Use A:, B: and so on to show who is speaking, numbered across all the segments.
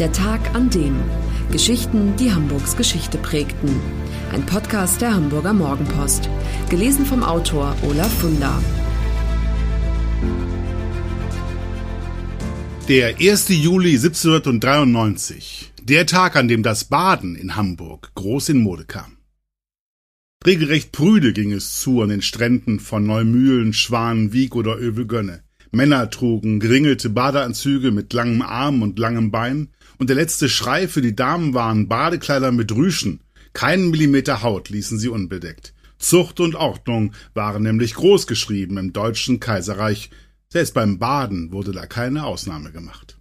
A: Der Tag an dem. Geschichten, die Hamburgs Geschichte prägten. Ein Podcast der Hamburger Morgenpost. Gelesen vom Autor Olaf Funder.
B: Der 1. Juli 1793. Der Tag, an dem das Baden in Hamburg groß in Mode kam. Regelrecht prüde ging es zu an den Stränden von Neumühlen, Schwanenwieg oder Övelgönne. Männer trugen geringelte Badeanzüge mit langem Arm und langem Bein, und der letzte Schrei für die Damen waren Badekleider mit Rüschen. Keinen Millimeter Haut ließen sie unbedeckt. Zucht und Ordnung waren nämlich großgeschrieben im deutschen Kaiserreich. Selbst beim Baden wurde da keine Ausnahme gemacht.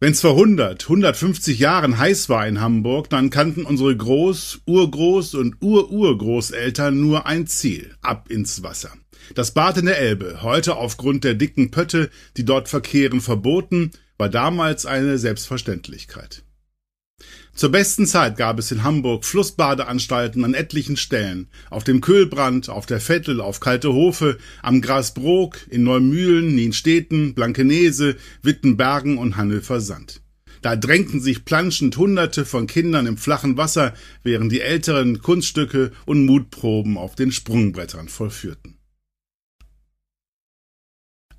B: Wenn's vor 100, 150 Jahren heiß war in Hamburg, dann kannten unsere Groß-, Urgroß- und Ururgroßeltern nur ein Ziel, ab ins Wasser. Das Bad in der Elbe, heute aufgrund der dicken Pötte, die dort verkehren, verboten, war damals eine Selbstverständlichkeit. Zur besten Zeit gab es in Hamburg Flussbadeanstalten an etlichen Stellen, auf dem Kühlbrand, auf der Vettel, auf Kaltehofe, am Grasbrook, in Neumühlen, Nienstedten, Blankenese, Wittenbergen und Hannover Sand. Da drängten sich planschend Hunderte von Kindern im flachen Wasser, während die Älteren Kunststücke und Mutproben auf den Sprungbrettern vollführten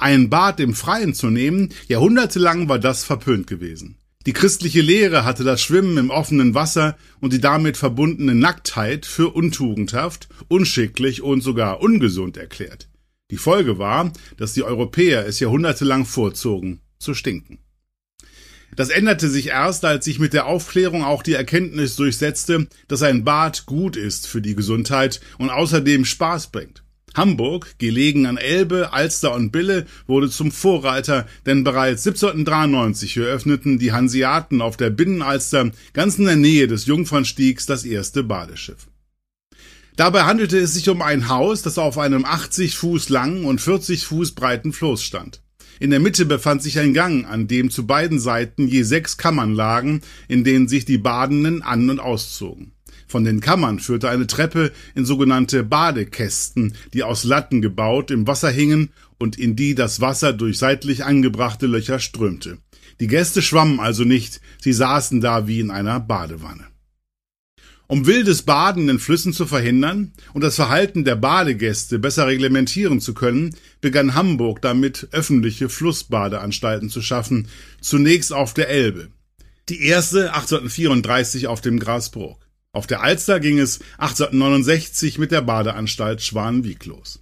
B: ein Bad im Freien zu nehmen, jahrhundertelang war das verpönt gewesen. Die christliche Lehre hatte das Schwimmen im offenen Wasser und die damit verbundene Nacktheit für untugendhaft, unschicklich und sogar ungesund erklärt. Die Folge war, dass die Europäer es jahrhundertelang vorzogen, zu stinken. Das änderte sich erst, als sich mit der Aufklärung auch die Erkenntnis durchsetzte, dass ein Bad gut ist für die Gesundheit und außerdem Spaß bringt. Hamburg, gelegen an Elbe, Alster und Bille, wurde zum Vorreiter, denn bereits 1793 eröffneten die Hanseaten auf der Binnenalster ganz in der Nähe des Jungfernstiegs das erste Badeschiff. Dabei handelte es sich um ein Haus, das auf einem 80 Fuß langen und 40 Fuß breiten Floß stand. In der Mitte befand sich ein Gang, an dem zu beiden Seiten je sechs Kammern lagen, in denen sich die Badenden an- und auszogen. Von den Kammern führte eine Treppe in sogenannte Badekästen, die aus Latten gebaut im Wasser hingen und in die das Wasser durch seitlich angebrachte Löcher strömte. Die Gäste schwammen also nicht, sie saßen da wie in einer Badewanne. Um wildes Baden in Flüssen zu verhindern und das Verhalten der Badegäste besser reglementieren zu können, begann Hamburg damit, öffentliche Flussbadeanstalten zu schaffen, zunächst auf der Elbe. Die erste 1834 auf dem Grasbrook. Auf der Alster ging es 1869 mit der Badeanstalt Schwanenwieg los.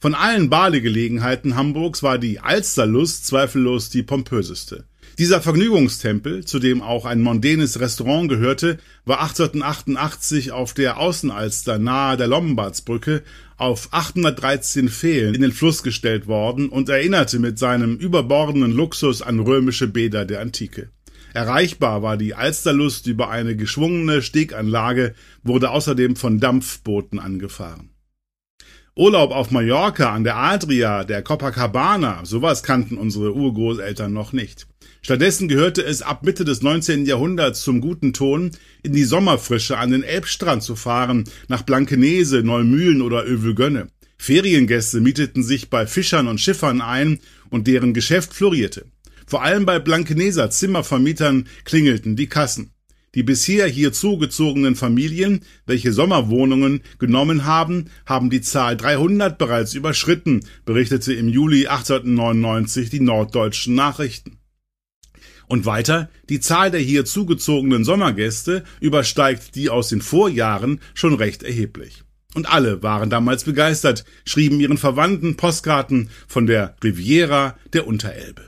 B: Von allen Badegelegenheiten Hamburgs war die Alsterlust zweifellos die pompöseste. Dieser Vergnügungstempel, zu dem auch ein mondänes Restaurant gehörte, war 1888 auf der Außenalster nahe der Lombardsbrücke auf 813 Pfählen in den Fluss gestellt worden und erinnerte mit seinem überbordenden Luxus an römische Bäder der Antike. Erreichbar war die Alsterlust über eine geschwungene Steganlage, wurde außerdem von Dampfbooten angefahren. Urlaub auf Mallorca an der Adria, der Copacabana, sowas kannten unsere Urgroßeltern noch nicht. Stattdessen gehörte es ab Mitte des 19. Jahrhunderts zum guten Ton, in die Sommerfrische an den Elbstrand zu fahren, nach Blankenese, Neumühlen oder Övelgönne. Feriengäste mieteten sich bei Fischern und Schiffern ein und deren Geschäft florierte. Vor allem bei Blankeneser Zimmervermietern klingelten die Kassen. Die bisher hier zugezogenen Familien, welche Sommerwohnungen genommen haben, haben die Zahl 300 bereits überschritten, berichtete im Juli 1899 die Norddeutschen Nachrichten. Und weiter, die Zahl der hier zugezogenen Sommergäste übersteigt die aus den Vorjahren schon recht erheblich. Und alle waren damals begeistert, schrieben ihren Verwandten Postkarten von der Riviera der Unterelbe.